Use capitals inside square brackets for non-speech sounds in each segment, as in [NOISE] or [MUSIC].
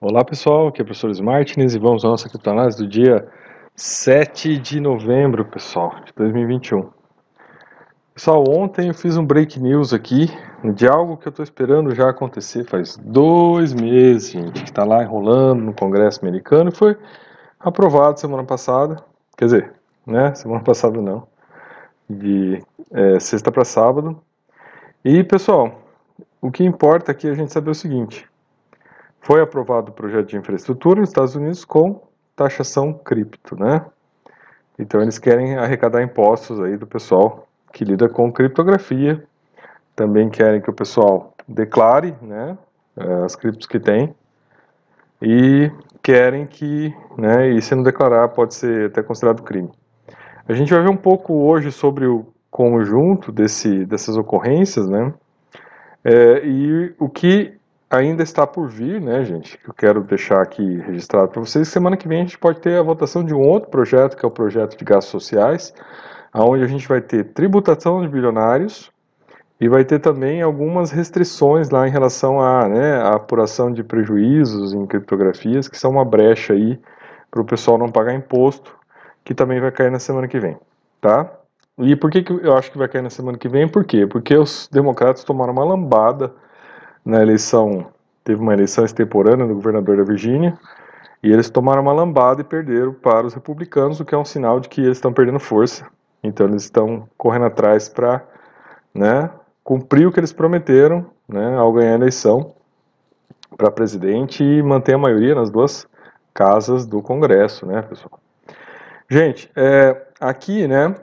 Olá pessoal, aqui é o professor Martins e vamos à nossa criptoanálise do dia 7 de novembro, pessoal, de 2021. Pessoal, ontem eu fiz um break news aqui de algo que eu estou esperando já acontecer faz dois meses, gente, que está lá enrolando no Congresso americano e foi aprovado semana passada, quer dizer, né, semana [LAUGHS] passada não, de é, sexta para sábado. E pessoal, o que importa aqui é a gente saber o seguinte, foi aprovado o projeto de infraestrutura nos Estados Unidos com taxação cripto, né? Então eles querem arrecadar impostos aí do pessoal que lida com criptografia. Também querem que o pessoal declare, né, eh, as criptos que tem e querem que, né, e se não declarar pode ser até considerado crime. A gente vai ver um pouco hoje sobre o conjunto desse, dessas ocorrências, né, é, e o que ainda está por vir, né, gente? Eu quero deixar aqui registrado para vocês. Semana que vem a gente pode ter a votação de um outro projeto, que é o projeto de gastos sociais, onde a gente vai ter tributação de bilionários e vai ter também algumas restrições lá em relação à né, apuração de prejuízos em criptografias, que são uma brecha aí para o pessoal não pagar imposto, que também vai cair na semana que vem, tá? E por que, que eu acho que vai cair na semana que vem? Por quê? Porque os democratas tomaram uma lambada na eleição, teve uma eleição extemporânea do governador da Virgínia, e eles tomaram uma lambada e perderam para os republicanos, o que é um sinal de que eles estão perdendo força. Então eles estão correndo atrás para né, cumprir o que eles prometeram né, ao ganhar a eleição para presidente e manter a maioria nas duas casas do Congresso, né, pessoal? Gente, é, aqui, né,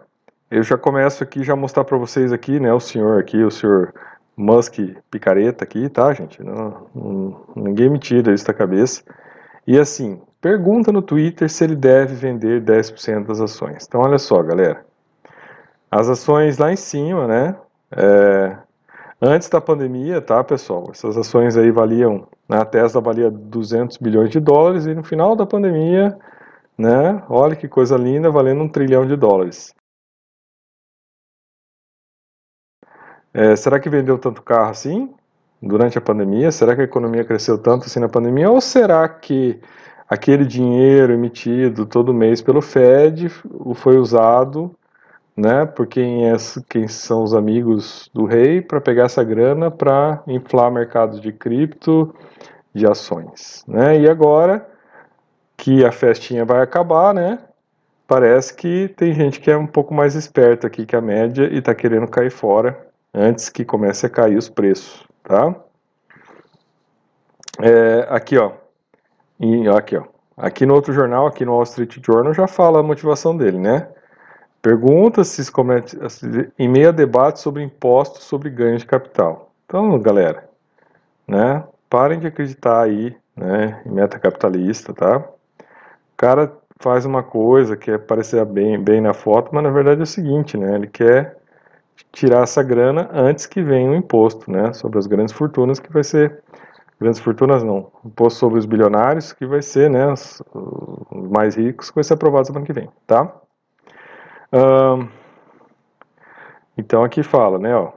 eu já começo aqui já mostrar para vocês aqui, né, o senhor aqui, o senhor Musk picareta aqui, tá, gente? Não, não, ninguém me tira isso da cabeça. E assim, pergunta no Twitter se ele deve vender 10% das ações. Então, olha só, galera. As ações lá em cima, né? É, antes da pandemia, tá, pessoal? Essas ações aí valiam, né, a Tesla valia 200 bilhões de dólares e no final da pandemia, né? Olha que coisa linda, valendo um trilhão de dólares. É, será que vendeu tanto carro assim durante a pandemia? Será que a economia cresceu tanto assim na pandemia? Ou será que aquele dinheiro emitido todo mês pelo Fed foi usado né, por quem, é, quem são os amigos do rei para pegar essa grana para inflar mercados de cripto, de ações, né? E agora que a festinha vai acabar, né? Parece que tem gente que é um pouco mais esperta aqui que a média e está querendo cair fora antes que comece a cair os preços, tá? É, aqui, ó, e, aqui, ó, aqui no outro jornal, aqui no Wall Street Journal, já fala a motivação dele, né? Pergunta se comete, em meio a debate sobre impostos sobre ganhos de capital. Então, galera, né? Parem de acreditar aí, né? Em meta capitalista, tá? O cara faz uma coisa que é parecer bem, bem na foto, mas na verdade é o seguinte, né? Ele quer tirar essa grana antes que venha o imposto, né, sobre as grandes fortunas, que vai ser, grandes fortunas não, imposto sobre os bilionários, que vai ser, né, os, os mais ricos, que vai ser aprovado semana que vem, tá? Então aqui fala, né, ó,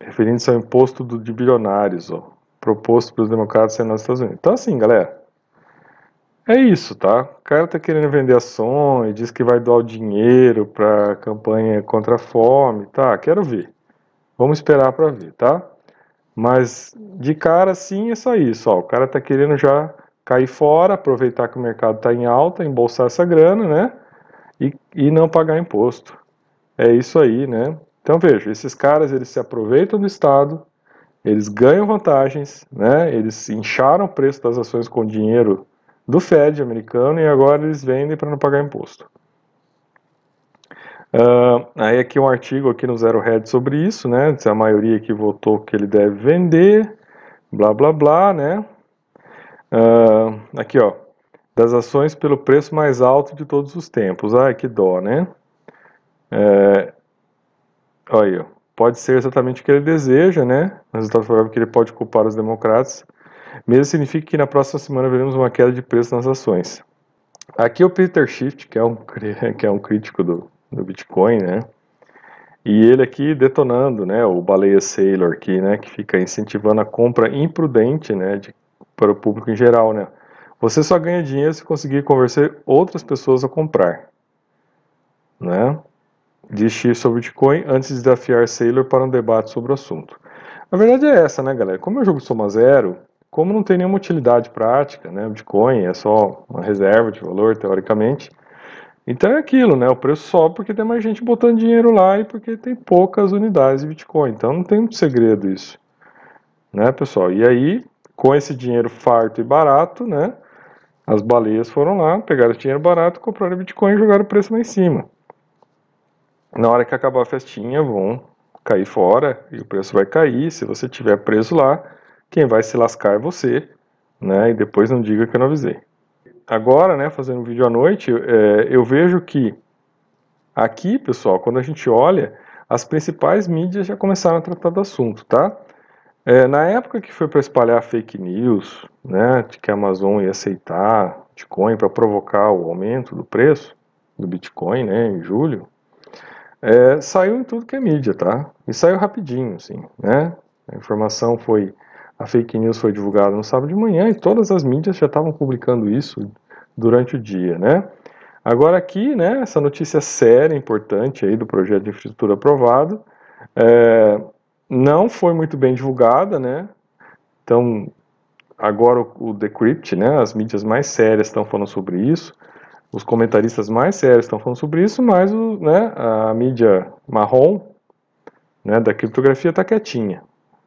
referindo-se ao imposto do, de bilionários, ó, proposto pelos democratas nos Estados Unidos. Então assim, galera, é isso, tá? O cara tá querendo vender ações, diz que vai doar o dinheiro para campanha contra a fome, tá? Quero ver. Vamos esperar para ver, tá? Mas de cara sim é só isso, ó. O cara tá querendo já cair fora, aproveitar que o mercado tá em alta, embolsar essa grana, né? E, e não pagar imposto. É isso aí, né? Então veja, esses caras eles se aproveitam do Estado, eles ganham vantagens, né? Eles incharam o preço das ações com dinheiro do Fed americano e agora eles vendem para não pagar imposto. Uh, aí aqui um artigo aqui no Zero Head sobre isso, né? A maioria que votou que ele deve vender, blá blá blá, né? Uh, aqui ó, das ações pelo preço mais alto de todos os tempos. Ai, que dó, né? É, olha aí, ó. pode ser exatamente o que ele deseja, né? O resultado favorável que ele pode culpar os democratas mesmo significa que na próxima semana veremos uma queda de preço nas ações. Aqui é o Peter Schiff, que é um, [LAUGHS] que é um crítico do, do Bitcoin, né? E ele aqui detonando, né, o Baleia Sailor aqui, né, que fica incentivando a compra imprudente, né, de para o público em geral, né? Você só ganha dinheiro se conseguir convencer outras pessoas a comprar, né? Diz X sobre Bitcoin antes de desafiar Saylor para um debate sobre o assunto. A verdade é essa, né, galera? Como é um jogo de soma zero, como não tem nenhuma utilidade prática, né? O Bitcoin é só uma reserva de valor, teoricamente. Então é aquilo, né? O preço sobe porque tem mais gente botando dinheiro lá e porque tem poucas unidades de Bitcoin. Então não tem muito segredo isso, né, pessoal? E aí, com esse dinheiro farto e barato, né? As baleias foram lá, pegaram esse dinheiro barato, compraram Bitcoin e jogaram o preço lá em cima. Na hora que acabar a festinha, vão cair fora e o preço vai cair. Se você tiver preso lá, quem vai se lascar é você, né? E depois não diga que eu não avisei. Agora, né, fazendo um vídeo à noite, é, eu vejo que aqui, pessoal, quando a gente olha, as principais mídias já começaram a tratar do assunto, tá? É, na época que foi para espalhar fake news, né, de que a Amazon ia aceitar Bitcoin para provocar o aumento do preço do Bitcoin, né, em julho, é, saiu em tudo que é mídia, tá? E saiu rapidinho, assim, né? A informação foi, a fake news foi divulgada no sábado de manhã e todas as mídias já estavam publicando isso durante o dia, né? Agora aqui, né, essa notícia séria, importante aí do projeto de infraestrutura aprovado, é, não foi muito bem divulgada, né? Então, agora o, o Decrypt, né, as mídias mais sérias estão falando sobre isso, os comentaristas mais sérios estão falando sobre isso, mas o, né, a mídia marrom né, da criptografia está quietinha.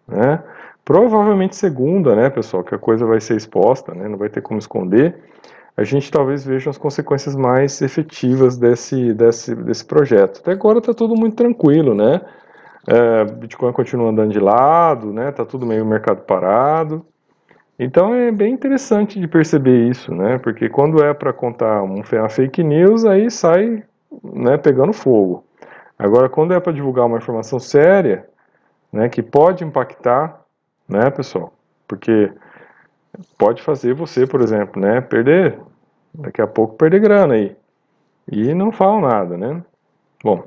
Né? Provavelmente segunda, né, pessoal, que a coisa vai ser exposta, né, não vai ter como esconder, a gente talvez veja as consequências mais efetivas desse, desse, desse projeto. Até agora está tudo muito tranquilo, né? É, Bitcoin continua andando de lado, né? Tá tudo meio mercado parado. Então é bem interessante de perceber isso, né? Porque quando é para contar uma fake news, aí sai né, pegando fogo. Agora, quando é para divulgar uma informação séria, né, que pode impactar, né, pessoal? Porque pode fazer você, por exemplo, né, perder, daqui a pouco perder grana aí. E não falam nada, né? Bom,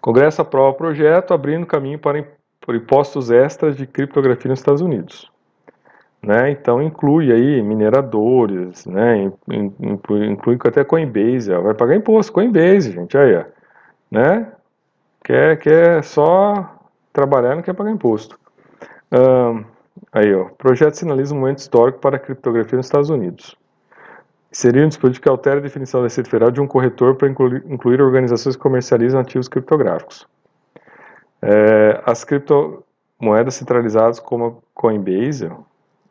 Congresso aprova projeto abrindo caminho para impostos extras de criptografia nos Estados Unidos. Né? Então inclui aí mineradores, né? inclui, inclui até Coinbase, ó. vai pagar imposto, Coinbase, gente, aí, ó. né? Quer, quer só trabalhar, não quer pagar imposto. Aí, ó, projeto sinaliza um momento histórico para a criptografia nos Estados Unidos. Seria um dispositivo que altera a definição da Receita Federal de um corretor para incluir, incluir organizações que comercializam ativos criptográficos. É, as criptomoedas centralizadas como a Coinbase,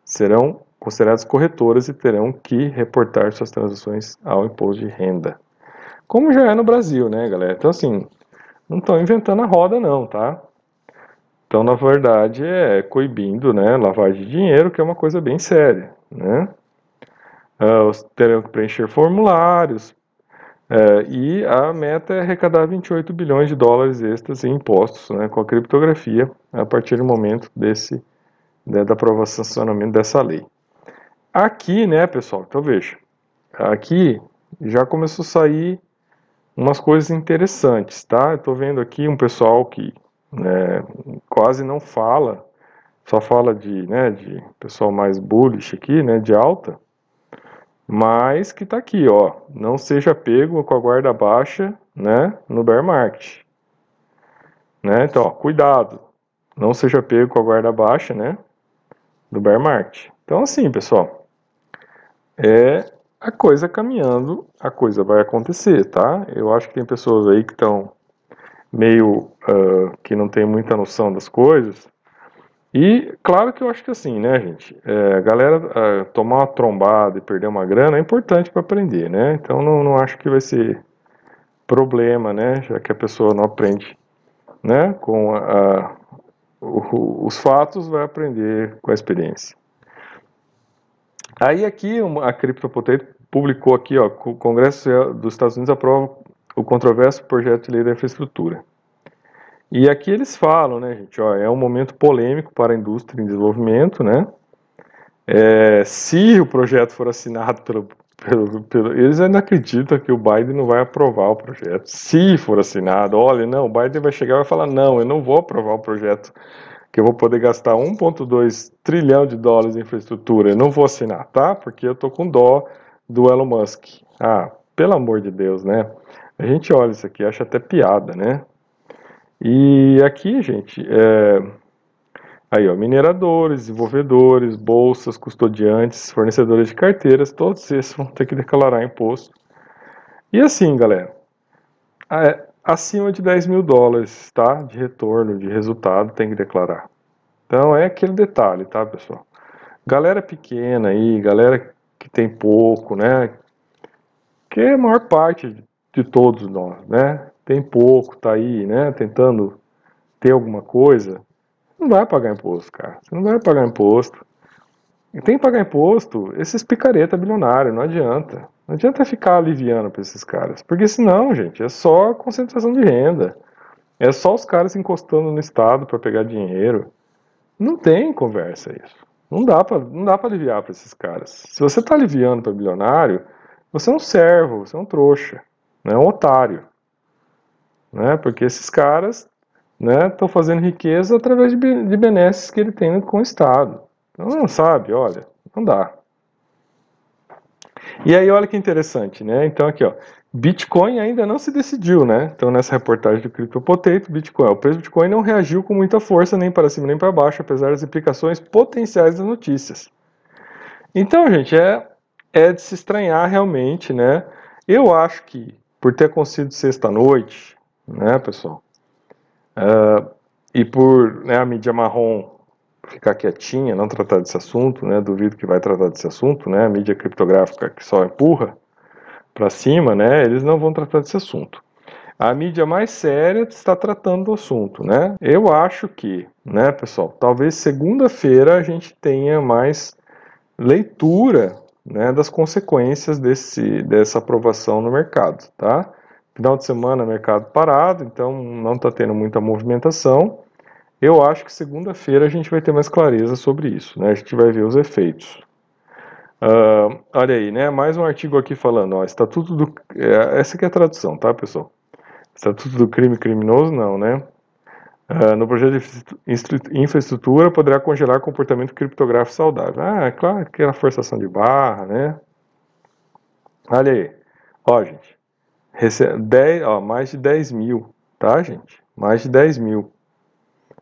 serão consideradas corretoras e terão que reportar suas transações ao imposto de renda. Como já é no Brasil, né, galera? Então, assim, não estão inventando a roda, não, tá? Então, na verdade, é coibindo, né, lavagem de dinheiro, que é uma coisa bem séria, né? Uh, terão que preencher formulários, uh, e a meta é arrecadar 28 bilhões de dólares extras em impostos né, com a criptografia a partir do momento desse né, da aprovação dessa lei. Aqui, né, pessoal, então veja, aqui já começou a sair umas coisas interessantes, tá? Eu tô vendo aqui um pessoal que né, quase não fala, só fala de, né, de pessoal mais bullish aqui, né, de alta, mas que tá aqui, ó, não seja pego com a guarda baixa, né, no bear market, né? Então, ó, cuidado, não seja pego com a guarda baixa, né? do bear market. Então, assim, pessoal, é a coisa caminhando, a coisa vai acontecer, tá? Eu acho que tem pessoas aí que estão meio uh, que não tem muita noção das coisas. E claro que eu acho que assim, né, gente? É, a galera uh, tomar uma trombada e perder uma grana é importante para aprender, né? Então não, não acho que vai ser problema, né? Já que a pessoa não aprende, né? Com a, o, os fatos, vai aprender com a experiência. Aí aqui a CryptoPotato publicou aqui, ó, o Congresso dos Estados Unidos aprova o controverso projeto de lei da infraestrutura. E aqui eles falam, né, gente, ó, é um momento polêmico para a indústria em desenvolvimento, né? É, se o projeto for assinado pelo, pelo, pelo, eles ainda acreditam que o Biden não vai aprovar o projeto. Se for assinado, olha, não, o Biden vai chegar e vai falar, não, eu não vou aprovar o projeto que eu vou poder gastar 1,2 trilhão de dólares em infraestrutura. Eu não vou assinar, tá? Porque eu tô com dó do Elon Musk. Ah, pelo amor de Deus, né? A gente olha isso aqui, acha até piada, né? E aqui, gente, é... aí, ó, mineradores, desenvolvedores, bolsas, custodiantes, fornecedores de carteiras, todos esses vão ter que declarar imposto. E assim, galera, é, acima de 10 mil dólares, tá? De retorno, de resultado, tem que declarar. Então é aquele detalhe, tá, pessoal? Galera pequena aí, galera que tem pouco, né? Que é a maior parte de todos nós, né? Tem pouco, tá aí, né? Tentando ter alguma coisa, não vai pagar imposto, cara. Você não vai pagar imposto. E tem que pagar imposto esses picareta bilionário, não adianta. Não adianta ficar aliviando para esses caras, porque senão, gente, é só concentração de renda. É só os caras encostando no Estado para pegar dinheiro. Não tem conversa isso. Não dá para não dá para aliviar para esses caras. Se você está aliviando para bilionário, você é um servo, você é um trouxa, não é um otário, né? Porque esses caras, né, estão fazendo riqueza através de, de benesses que ele tem com o Estado. Então, não sabe, olha, não dá. E aí, olha que interessante, né? Então, aqui, ó, Bitcoin ainda não se decidiu, né? Então, nessa reportagem do Crypto Potato, Bitcoin, o preço do Bitcoin não reagiu com muita força nem para cima nem para baixo, apesar das implicações potenciais das notícias. Então, gente, é, é de se estranhar realmente, né? Eu acho que por ter acontecido sexta-noite, né, pessoal, uh, e por né, a mídia marrom ficar quietinha, não tratar desse assunto, né? Duvido que vai tratar desse assunto, né? A mídia criptográfica que só empurra para cima, né? Eles não vão tratar desse assunto. A mídia mais séria está tratando do assunto, né? Eu acho que, né, pessoal, talvez segunda-feira a gente tenha mais leitura, né, das consequências desse dessa aprovação no mercado, tá? Final de semana mercado parado, então não está tendo muita movimentação. Eu acho que segunda-feira a gente vai ter mais clareza sobre isso, né? A gente vai ver os efeitos. Uh, olha aí, né? Mais um artigo aqui falando, ó, Estatuto do... É, essa aqui é a tradução, tá, pessoal? Estatuto do crime criminoso, não, né? Uh, no projeto de infraestrutura poderá congelar comportamento criptográfico saudável. Ah, é claro que era forçação de barra, né? Olha aí. Ó, gente. Rece... 10, ó, mais de 10 mil, tá, gente? Mais de 10 mil.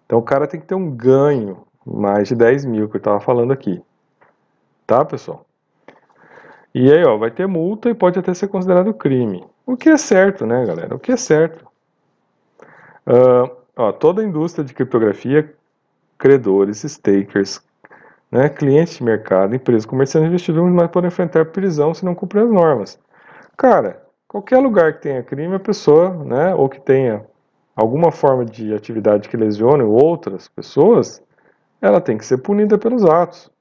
Então o cara tem que ter um ganho mais de 10 mil que eu estava falando aqui. Tá, pessoal? E aí, ó, vai ter multa e pode até ser considerado crime. O que é certo, né, galera? O que é certo. Uh, ó, toda a indústria de criptografia, credores, stakers, né, clientes de mercado, empresas, comerciantes, investidores, mas podem enfrentar prisão se não cumprir as normas. Cara, qualquer lugar que tenha crime, a pessoa, né, ou que tenha alguma forma de atividade que lesione outras pessoas, ela tem que ser punida pelos atos.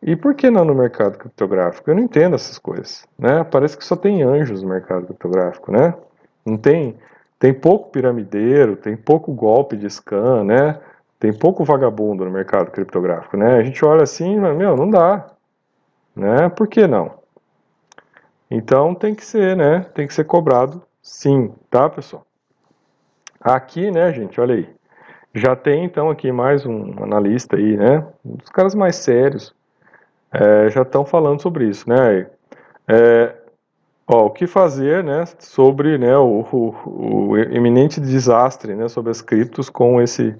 E por que não no mercado criptográfico? Eu não entendo essas coisas, né? Parece que só tem anjos no mercado criptográfico, né? Não tem, tem pouco piramideiro, tem pouco golpe de scan, né? Tem pouco vagabundo no mercado criptográfico, né? A gente olha assim, mas meu, não dá, né? Por que não? Então tem que ser, né? Tem que ser cobrado, sim, tá, pessoal? Aqui, né, gente, olha aí. Já tem então aqui mais um analista aí, né? Os caras mais sérios é, já estão falando sobre isso, né? É, ó, o que fazer, né, sobre né, o, o, o, iminente desastre, né, sobre as criptos com esse,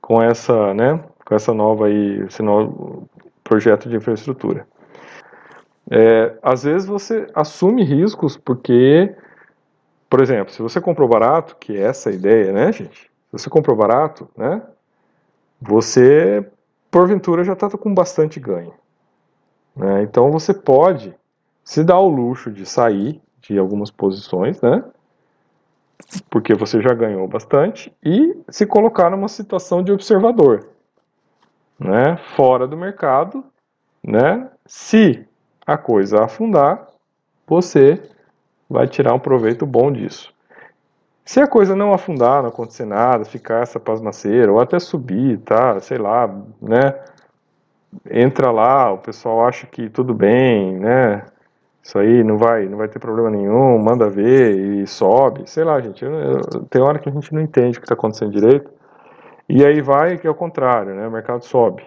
com essa, né, com essa nova aí, esse novo projeto de infraestrutura. É, às vezes você assume riscos porque por exemplo, se você comprou barato, que é essa a ideia, né, gente? Se você comprou barato, né? Você, porventura, já está com bastante ganho. Né? Então você pode se dar o luxo de sair de algumas posições, né? Porque você já ganhou bastante e se colocar numa situação de observador, né? Fora do mercado, né? Se a coisa afundar, você vai tirar um proveito bom disso. Se a coisa não afundar, não acontecer nada, ficar essa pasmaceira, ou até subir, tá, sei lá, né, entra lá, o pessoal acha que tudo bem, né, isso aí não vai, não vai ter problema nenhum, manda ver e sobe, sei lá, gente, eu, eu, tem hora que a gente não entende o que está acontecendo direito, E aí vai que é o contrário, né? O mercado sobe.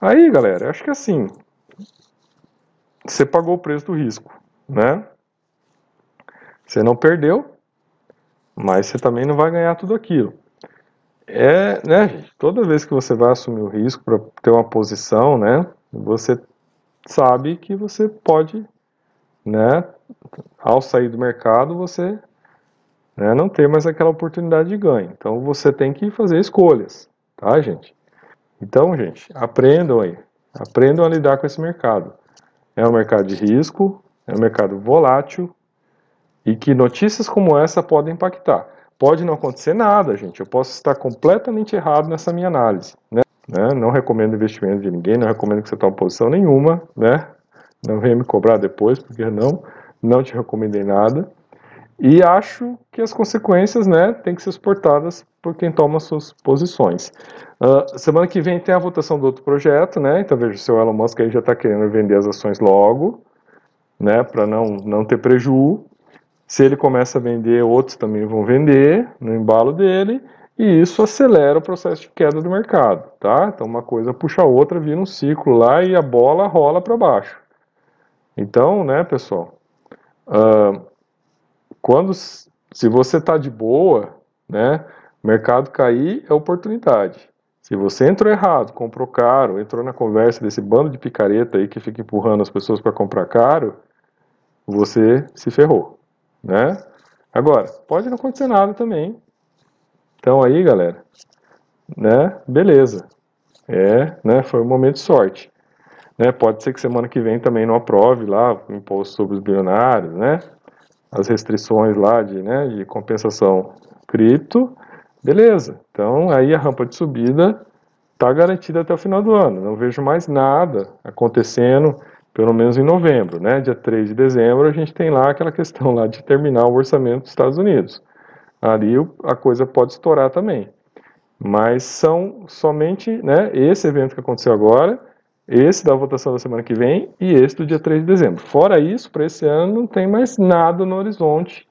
Aí, galera, acho que assim, você pagou o preço do risco, né? Você não perdeu, mas você também não vai ganhar tudo aquilo. É, né, gente, toda vez que você vai assumir o risco para ter uma posição, né, você sabe que você pode, né, ao sair do mercado, você né, não ter mais aquela oportunidade de ganho. Então você tem que fazer escolhas, tá, gente? Então, gente, aprendam aí, aprendam a lidar com esse mercado. É um mercado de risco, é um mercado volátil e que notícias como essa podem impactar. Pode não acontecer nada, gente. Eu posso estar completamente errado nessa minha análise. Né? né? Não recomendo investimento de ninguém, não recomendo que você tome posição nenhuma, né? Não venha me cobrar depois, porque não, não te recomendei nada. E acho que as consequências, né, têm que ser suportadas por quem toma suas posições. Uh, semana que vem tem a votação do outro projeto, né? Então veja, o seu Elon Musk aí já está querendo vender as ações logo, né, para não, não ter prejuízo. Se ele começa a vender, outros também vão vender no embalo dele, e isso acelera o processo de queda do mercado, tá? Então uma coisa puxa a outra, vira um ciclo lá e a bola rola para baixo. Então, né, pessoal, uh, quando se você está de boa, né, mercado cair é oportunidade. Se você entrou errado, comprou caro, entrou na conversa desse bando de picareta aí que fica empurrando as pessoas para comprar caro, você se ferrou né? Agora, pode não acontecer nada também. Então aí, galera, né? Beleza. É, né? Foi um momento de sorte. Né? Pode ser que semana que vem também não aprove lá o imposto sobre os bilionários, né? As restrições lá de, né, de compensação cripto. Beleza. Então aí a rampa de subida está garantida até o final do ano. Não vejo mais nada acontecendo pelo menos em novembro, né? Dia 3 de dezembro a gente tem lá aquela questão lá de terminar o orçamento dos Estados Unidos. Ali a coisa pode estourar também. Mas são somente, né, esse evento que aconteceu agora, esse da votação da semana que vem e esse do dia 3 de dezembro. Fora isso, para esse ano não tem mais nada no horizonte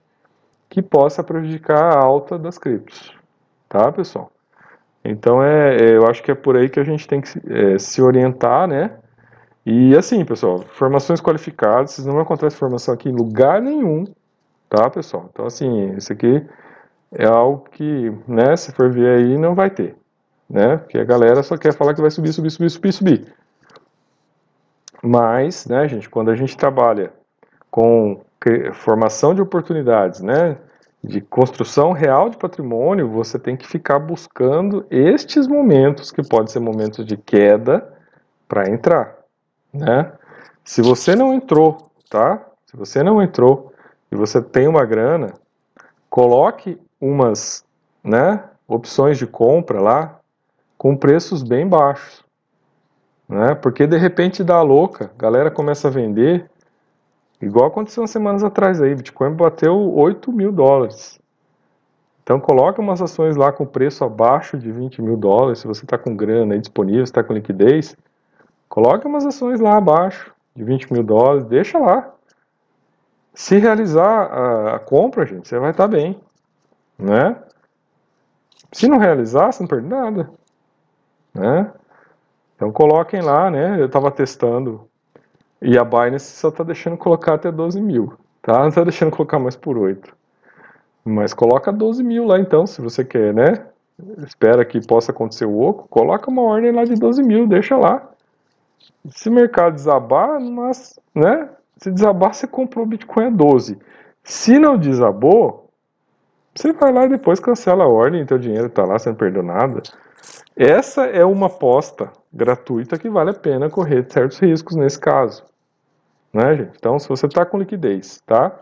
que possa prejudicar a alta das criptos. Tá, pessoal? Então é, é eu acho que é por aí que a gente tem que é, se orientar, né? E assim, pessoal, formações qualificadas, vocês não vão encontrar essa formação aqui em lugar nenhum, tá, pessoal? Então, assim, isso aqui é algo que, né, se for ver aí, não vai ter, né? Porque a galera só quer falar que vai subir, subir, subir, subir, subir. Mas, né, gente, quando a gente trabalha com formação de oportunidades, né, de construção real de patrimônio, você tem que ficar buscando estes momentos, que podem ser momentos de queda, para entrar né? Se você não entrou, tá? Se você não entrou e você tem uma grana, coloque umas, né, opções de compra lá com preços bem baixos, né? Porque de repente dá louca, a galera começa a vender, igual aconteceu umas semanas atrás aí, Bitcoin bateu 8 mil dólares. Então coloque umas ações lá com preço abaixo de 20 mil dólares, se você está com grana aí disponível, está com liquidez, Coloque umas ações lá abaixo, de 20 mil dólares, deixa lá. Se realizar a, a compra, gente, você vai estar bem, né? Se não realizar, você não perde nada, né? Então coloquem lá, né? Eu estava testando e a Binance só está deixando colocar até 12 mil, tá? Não está deixando colocar mais por 8. Mas coloca 12 mil lá então, se você quer, né? Espera que possa acontecer o oco, coloca uma ordem lá de 12 mil, deixa lá. Se o mercado desabar, mas, né? Se desabar, você comprou o Bitcoin a 12. Se não desabou, você vai lá e depois cancela a ordem teu dinheiro está lá, você não perdeu nada. Essa é uma aposta gratuita que vale a pena correr certos riscos nesse caso. Né, gente? Então, se você está com liquidez, tá?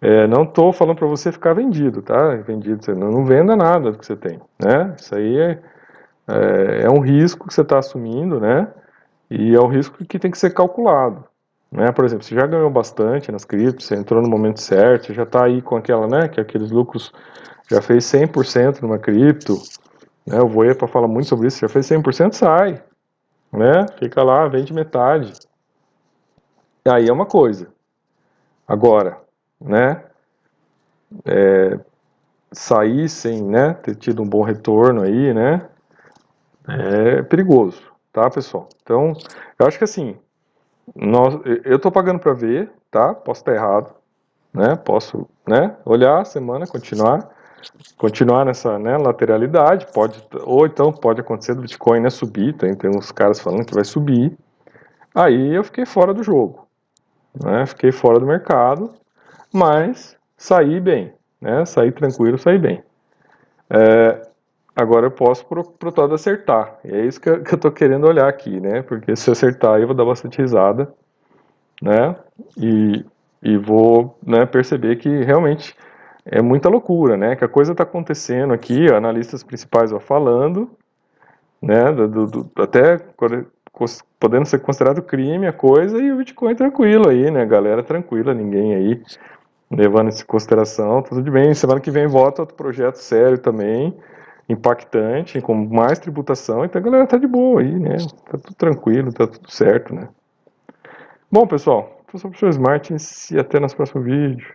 É, não estou falando para você ficar vendido, tá? Vendido, você não, não, venda nada do que você tem, né? Isso aí é, é, é um risco que você está assumindo, né? E é um risco que tem que ser calculado. Né? Por exemplo, você já ganhou bastante nas criptos, você entrou no momento certo, você já está aí com aquela, né, que aqueles lucros já fez 100% numa cripto, né, o Voepa fala muito sobre isso, já fez 100%, sai, né, fica lá, vende metade. E aí é uma coisa. Agora, né, é, sair sem, né, ter tido um bom retorno aí, né, é perigoso, tá, pessoal? Então, eu acho que assim, nós, eu tô pagando para ver, tá? Posso estar errado, né? Posso, né, olhar a semana, continuar, continuar nessa, né, lateralidade, pode, ou então pode acontecer do Bitcoin, né, subir, tem, tem uns caras falando que vai subir, aí eu fiquei fora do jogo, né? Fiquei fora do mercado, mas saí bem, né? Saí tranquilo, saí bem. É, agora eu posso pro, pro todo acertar. E é isso que eu, [LAUGHS] que eu tô querendo olhar aqui, né? Porque se acertar eu vou dar bastante risada, né? E, e vou né, perceber que realmente é muita loucura, né? Que a coisa está acontecendo aqui, analistas principais vão falando, né? Do, do, até podendo ser considerado crime a coisa e o Bitcoin tranquilo aí, né? Galera tranquila, ninguém aí levando isso em consideração, tudo bem. Semana que vem volta outro projeto sério também, impactante, com mais tributação, então a galera tá de boa aí, né? Tá tudo tranquilo, tá tudo certo, né? Bom, pessoal, eu sou o professor Martins e até nosso próximo vídeo.